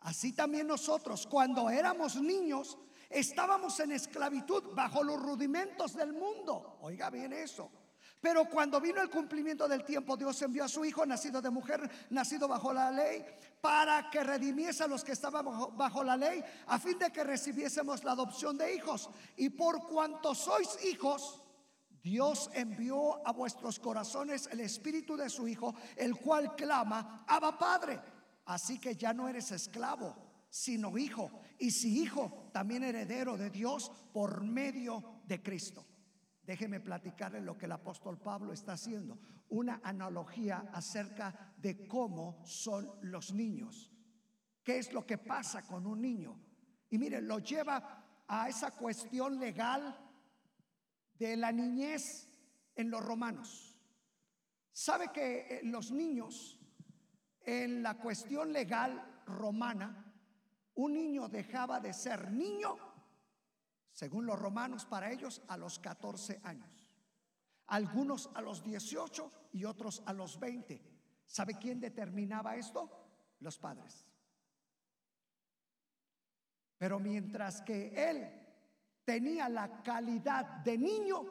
Así también nosotros, cuando éramos niños, estábamos en esclavitud bajo los rudimentos del mundo. Oiga bien eso. Pero cuando vino el cumplimiento del tiempo, Dios envió a su Hijo, nacido de mujer, nacido bajo la ley, para que redimiese a los que estaban bajo, bajo la ley, a fin de que recibiésemos la adopción de hijos. Y por cuanto sois hijos, Dios envió a vuestros corazones el espíritu de su Hijo, el cual clama, Abba Padre. Así que ya no eres esclavo, sino hijo. Y si hijo, también heredero de Dios por medio de Cristo. Déjeme platicarle lo que el apóstol Pablo está haciendo. Una analogía acerca de cómo son los niños. ¿Qué es lo que pasa con un niño? Y mire, lo lleva a esa cuestión legal de la niñez en los romanos. ¿Sabe que eh, los niños en la cuestión legal romana, un niño dejaba de ser niño, según los romanos, para ellos a los 14 años. Algunos a los 18 y otros a los 20. ¿Sabe quién determinaba esto? Los padres. Pero mientras que él tenía la calidad de niño,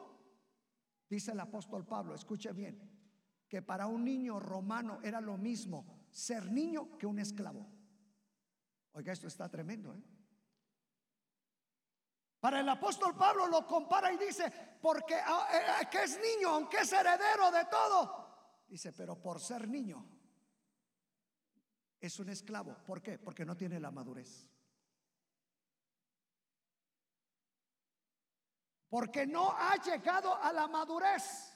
dice el apóstol Pablo, escuche bien, que para un niño romano era lo mismo ser niño que un esclavo. Oiga, esto está tremendo, ¿eh? Para el apóstol Pablo lo compara y dice, porque ah, eh, que es niño, aunque es heredero de todo, dice, pero por ser niño es un esclavo. ¿Por qué? Porque no tiene la madurez. Porque no ha llegado a la madurez.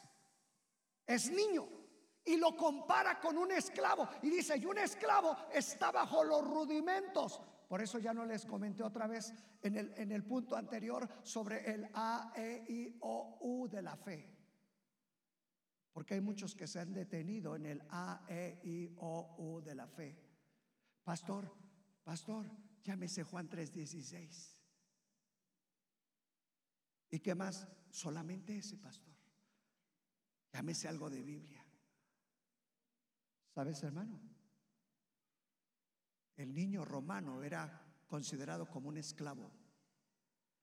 Es niño. Y lo compara con un esclavo. Y dice, y un esclavo está bajo los rudimentos. Por eso ya no les comenté otra vez en el, en el punto anterior sobre el A, E, I, O, U de la fe. Porque hay muchos que se han detenido en el A, E, I, O, U de la fe. Pastor, pastor, llámese Juan 3:16. ¿Y qué más? Solamente ese pastor. Llámese algo de Biblia. ¿Sabes, hermano? El niño romano era considerado como un esclavo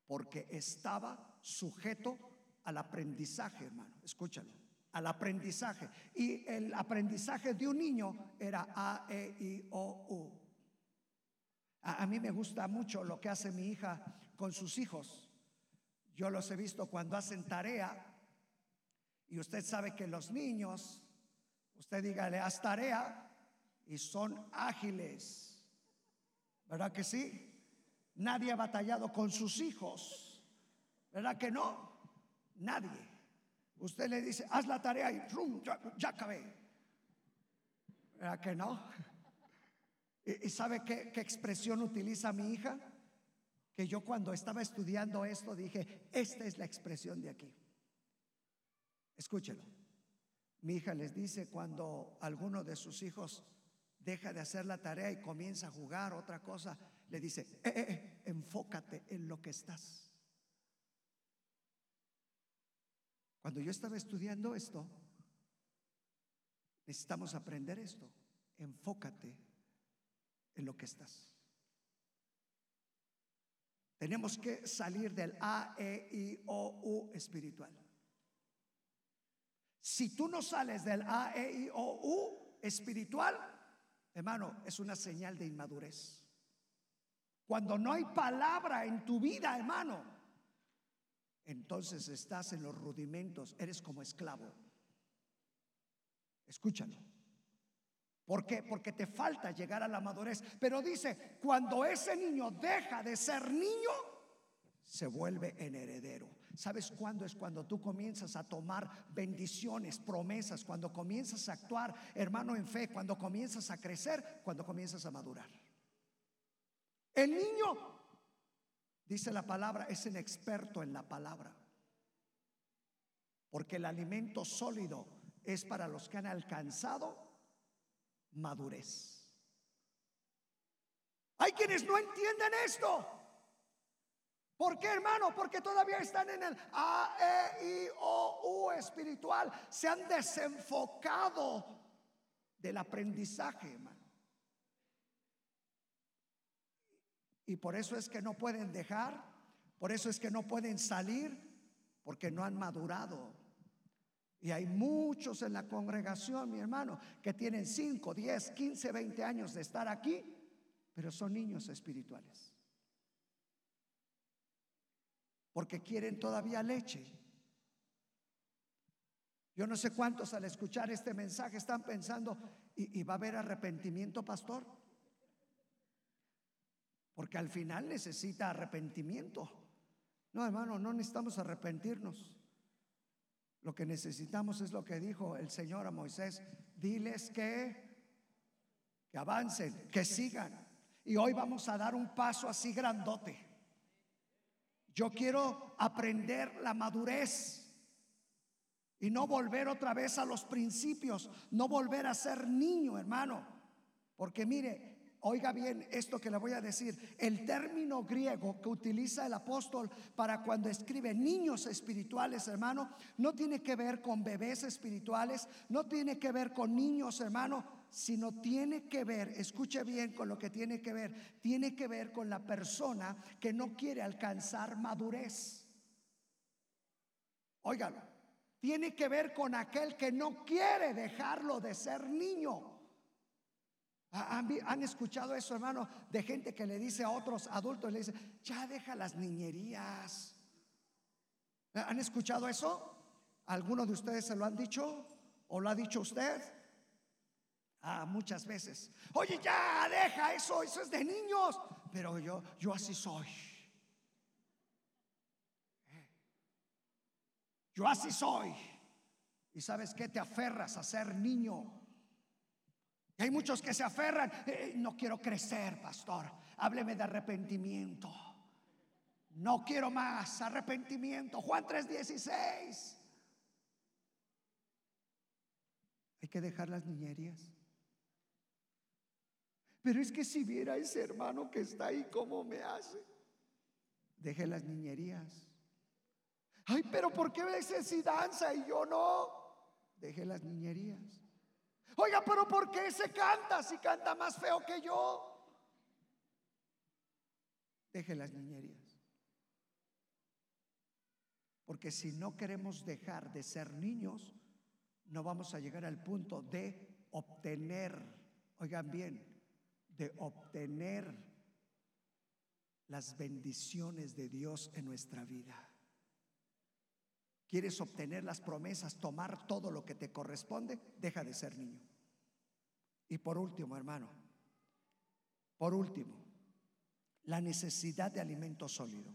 porque estaba sujeto al aprendizaje, hermano. Escúchalo, al aprendizaje. Y el aprendizaje de un niño era A, E, I, O, U. A, mí me gusta mucho lo que hace mi hija con sus hijos. Yo los he visto cuando hacen tarea y usted sabe que los niños, usted dígale, haz tarea y son ágiles. ¿Verdad que sí? Nadie ha batallado con sus hijos. ¿Verdad que no? Nadie. Usted le dice, haz la tarea y rum, ya, acabé. ¿Verdad que no? ¿Y, y sabe qué, qué expresión utiliza mi hija? Que yo cuando estaba estudiando esto dije, esta es la expresión de aquí. Escúchelo. Mi hija les dice cuando alguno de sus hijos deja de hacer la tarea y comienza a jugar otra cosa, le dice, eh, eh, eh, enfócate en lo que estás. Cuando yo estaba estudiando esto, necesitamos aprender esto. Enfócate en lo que estás. Tenemos que salir del A, E, I, O, U espiritual. Si tú no sales del A, E, I, O, U espiritual, hermano, es una señal de inmadurez. Cuando no hay palabra en tu vida, hermano, entonces estás en los rudimentos, eres como esclavo. Escúchalo. ¿Por qué? Porque te falta llegar a la madurez. Pero dice, cuando ese niño deja de ser niño, se vuelve en heredero. ¿Sabes cuándo es cuando tú comienzas a tomar bendiciones, promesas, cuando comienzas a actuar, hermano, en fe, cuando comienzas a crecer, cuando comienzas a madurar? El niño, dice la palabra, es un experto en la palabra. Porque el alimento sólido es para los que han alcanzado madurez. Hay quienes no entienden esto. ¿Por qué, hermano? Porque todavía están en el A, E, I, O, U espiritual. Se han desenfocado del aprendizaje, hermano. Y por eso es que no pueden dejar, por eso es que no pueden salir, porque no han madurado. Y hay muchos en la congregación, mi hermano, que tienen 5, 10, 15, 20 años de estar aquí, pero son niños espirituales. Porque quieren todavía leche. Yo no sé cuántos al escuchar este mensaje están pensando, ¿y, va a haber arrepentimiento, pastor? Porque al final necesita arrepentimiento. No, hermano, no necesitamos arrepentirnos. Lo que necesitamos es lo que dijo el Señor a Moisés. Diles que, que avancen, que sigan. Y hoy vamos a dar un paso así grandote. Yo quiero aprender la madurez y no volver otra vez a los principios, no volver a ser niño, hermano. Porque mire, Oiga bien esto que le voy a decir. El término griego que utiliza el apóstol para cuando escribe niños espirituales, hermano, no tiene que ver con bebés espirituales, no tiene que ver con niños, hermano, sino tiene que ver, escuche bien con lo que tiene que ver, tiene que ver con la persona que no quiere alcanzar madurez. Óigalo, tiene que ver con aquel que no quiere dejarlo de ser niño. ¿Han, escuchado eso, hermano? De gente que le dice a otros adultos, le dice, ya deja las niñerías. ¿Han escuchado eso? ¿Alguno de ustedes se lo han dicho? ¿O lo ha dicho usted? Ah, muchas veces. Oye, ya deja eso, eso es de niños. Pero yo, yo así soy. Yo así soy. Y sabes que te aferras a ser niño. Hay muchos que se aferran, eh, no quiero crecer, pastor, hábleme de arrepentimiento. No quiero más arrepentimiento. Juan 3:16. Hay que dejar las niñerías. Pero es que si viera ese hermano que está ahí, ¿cómo me hace? Deje las niñerías. Ay, pero ¿por qué veces si danza y yo no? Deje las niñerías. Oiga, pero ¿por qué se canta si canta más feo que yo? Deje las niñerías. Porque si no queremos dejar de ser niños, no vamos a llegar al punto de obtener, oigan bien, de obtener las bendiciones de Dios en nuestra vida. ¿Quieres obtener las promesas, tomar todo lo que te corresponde? Deja de ser niño. Y por último, hermano, por último, la necesidad de alimento sólido.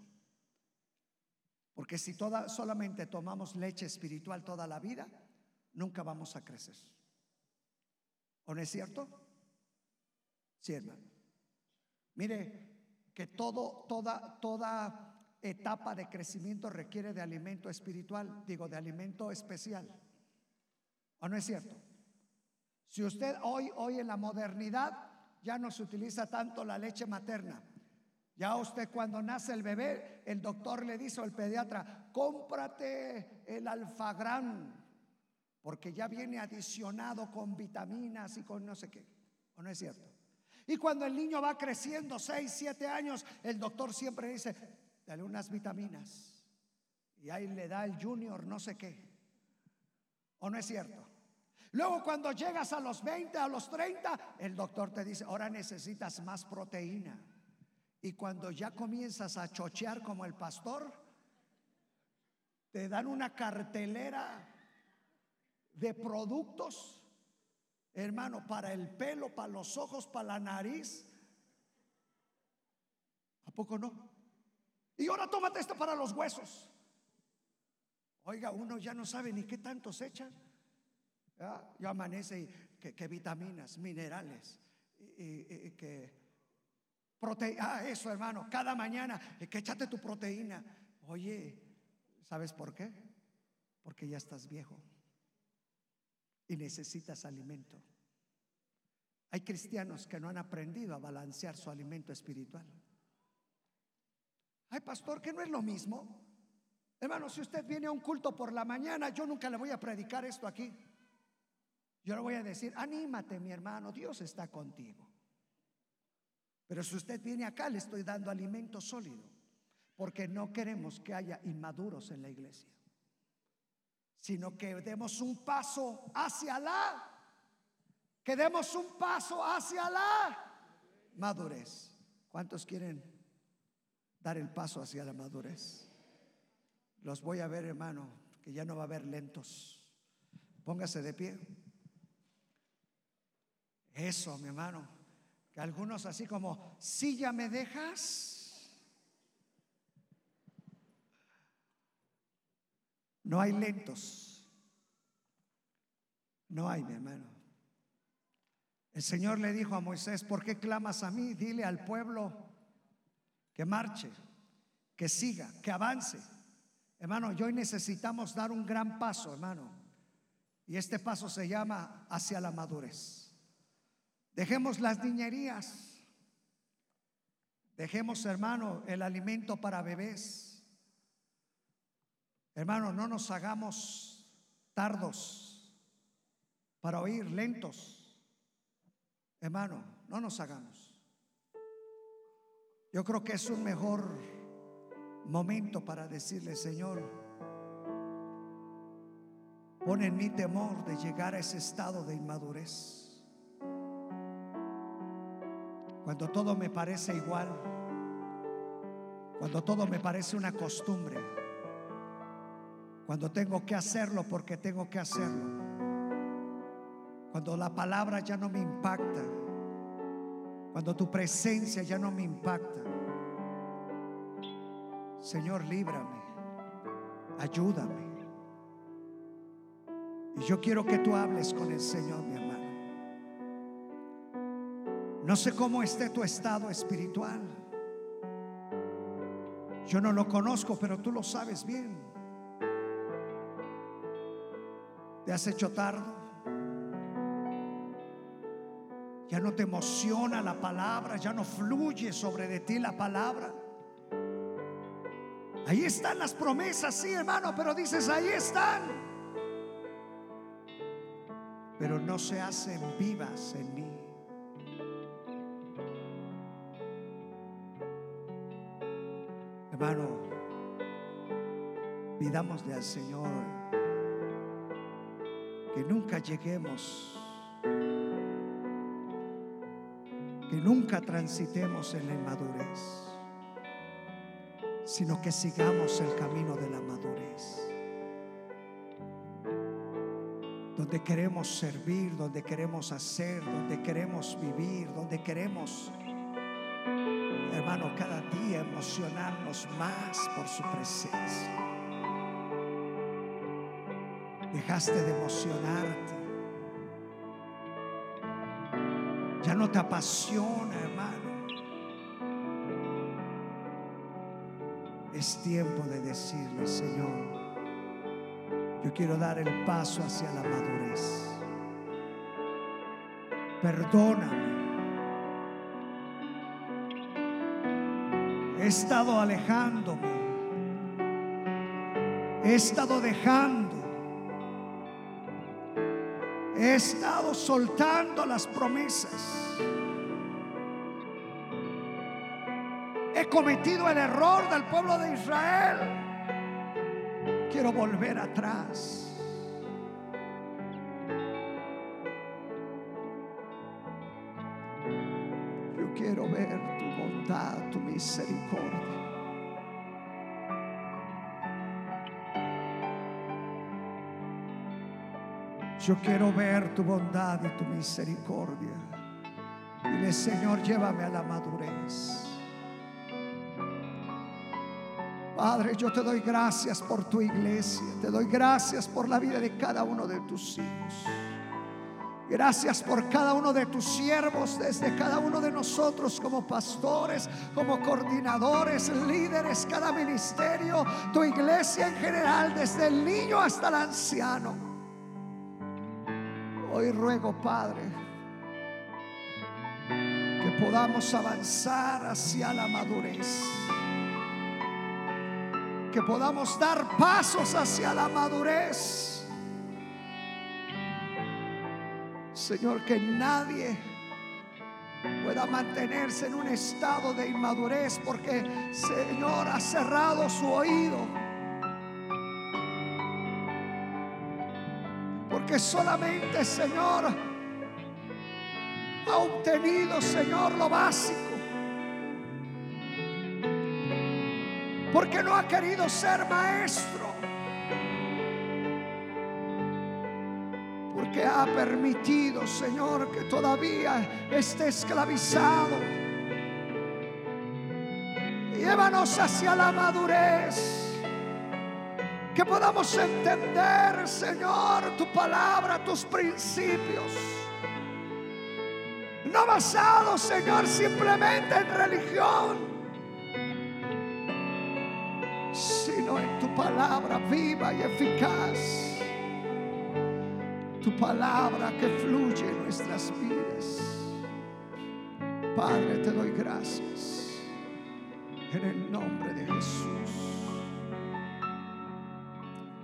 Porque si toda, solamente tomamos leche espiritual toda la vida, nunca vamos a crecer. ¿O no es cierto? Mire que todo, toda, toda etapa de crecimiento requiere de alimento espiritual, digo, de alimento especial. ¿O no es cierto? Si usted hoy, hoy en la modernidad ya no se utiliza tanto la leche materna. Ya usted cuando nace el bebé, el doctor le dice al pediatra, cómprate el alfagrán, porque ya viene adicionado con vitaminas y con no sé qué. ¿O no es cierto? Y cuando el niño va creciendo, 6, 7 años, el doctor siempre dice, dale unas vitaminas. Y ahí le da el junior no sé qué. ¿O no es cierto? Luego cuando llegas a los 20, a los 30, el doctor te dice, ahora necesitas más proteína. Y cuando ya comienzas a chochear como el pastor, te dan una cartelera de productos, hermano, para el pelo, para los ojos, para la nariz. ¿A poco no? Y ahora tómate esto para los huesos. Oiga, uno ya no sabe ni qué tantos echan. Yo amanece y que, vitaminas, minerales, y, que proteína. Ah, eso, hermano, cada mañana que échate tu proteína. Oye, ¿sabes por qué? Porque ya estás viejo y necesitas alimento. Hay cristianos que no han aprendido a balancear su alimento espiritual. Ay, pastor, que no es lo mismo. Hermano, si usted viene a un culto por la mañana, yo nunca le voy a predicar esto aquí. Yo le voy a decir, anímate mi hermano, Dios está contigo. Pero si usted viene acá, le estoy dando alimento sólido, porque no queremos que haya inmaduros en la iglesia, sino que demos un paso hacia la, que demos un paso hacia la madurez. ¿Cuántos quieren dar el paso hacia la madurez. Los voy a ver, hermano, que ya no va a haber lentos. Póngase de pie. Eso, mi hermano. Que algunos así como, si ya me dejas. No hay lentos. No hay, mi hermano. El Señor le dijo a Moisés, ¿por qué clamas a mí? Dile al pueblo que marche, que siga, que avance. Hermano, y hoy necesitamos dar un gran paso, hermano. Y este paso se llama hacia la madurez. Dejemos las niñerías. Dejemos, hermano, el alimento para bebés. Hermano, no nos hagamos tardos para oír, lentos. Hermano, no nos hagamos. Yo creo que es un mejor momento para decirle, Señor, pon en mi temor de llegar a ese estado de inmadurez. Cuando todo me parece igual, cuando todo me parece una costumbre, cuando tengo que hacerlo porque tengo que hacerlo, cuando la palabra ya no me impacta, cuando tu presencia ya no me impacta. Señor, líbrame, ayúdame. Y yo quiero que tú hables con el Señor, mi hermano. No sé cómo esté tu estado espiritual. Yo no lo conozco, pero tú lo sabes bien. Te has hecho tarde. Ya no te emociona la palabra, ya no fluye sobre de ti la palabra. Ahí están las promesas, sí, hermano, pero dices, ahí están. pero no se hacen vivas en mí. Hermano, pidámosle al Señor que nunca lleguemos, que nunca transitemos en la inmadurez, sino que sigamos el camino de la madurez. Donde queremos servir, donde queremos hacer, donde queremos vivir, donde queremos, hermano, cada día emocionarnos más por su presencia. Dejaste de emocionarte. Ya no te apasiona, hermano. Es tiempo de decirle, Señor, yo quiero dar el paso hacia la madurez. Perdóname. He estado alejándome. He estado dejando. He estado soltando las promesas. He cometido el error del pueblo de Israel. Quiero volver atrás. Yo quiero ver tu bondad y tu misericordia. Dile, Señor, llévame a la madurez. Padre, yo te doy gracias por tu iglesia. Te doy gracias por la vida de cada uno de tus hijos. Gracias por cada uno de tus siervos, desde cada uno de nosotros como pastores, como coordinadores, líderes, cada ministerio, tu iglesia en general, desde el niño hasta el anciano. Hoy ruego, Padre, que podamos avanzar hacia la madurez. Que podamos dar pasos hacia la madurez. Señor, que nadie pueda mantenerse en un estado de inmadurez porque, Señor, ha cerrado su oído. Porque solamente, Señor, ha obtenido, Señor, lo básico. Porque no ha querido ser maestro. Porque ha permitido, Señor, que todavía esté esclavizado. Llévanos hacia la madurez. Que podamos entender, Señor, tu palabra, tus principios. No basados, Señor, simplemente en religión, sino en tu palabra viva y eficaz. Tu palabra que fluye en nuestras vidas. Padre, te doy gracias. En el nombre de Jesús.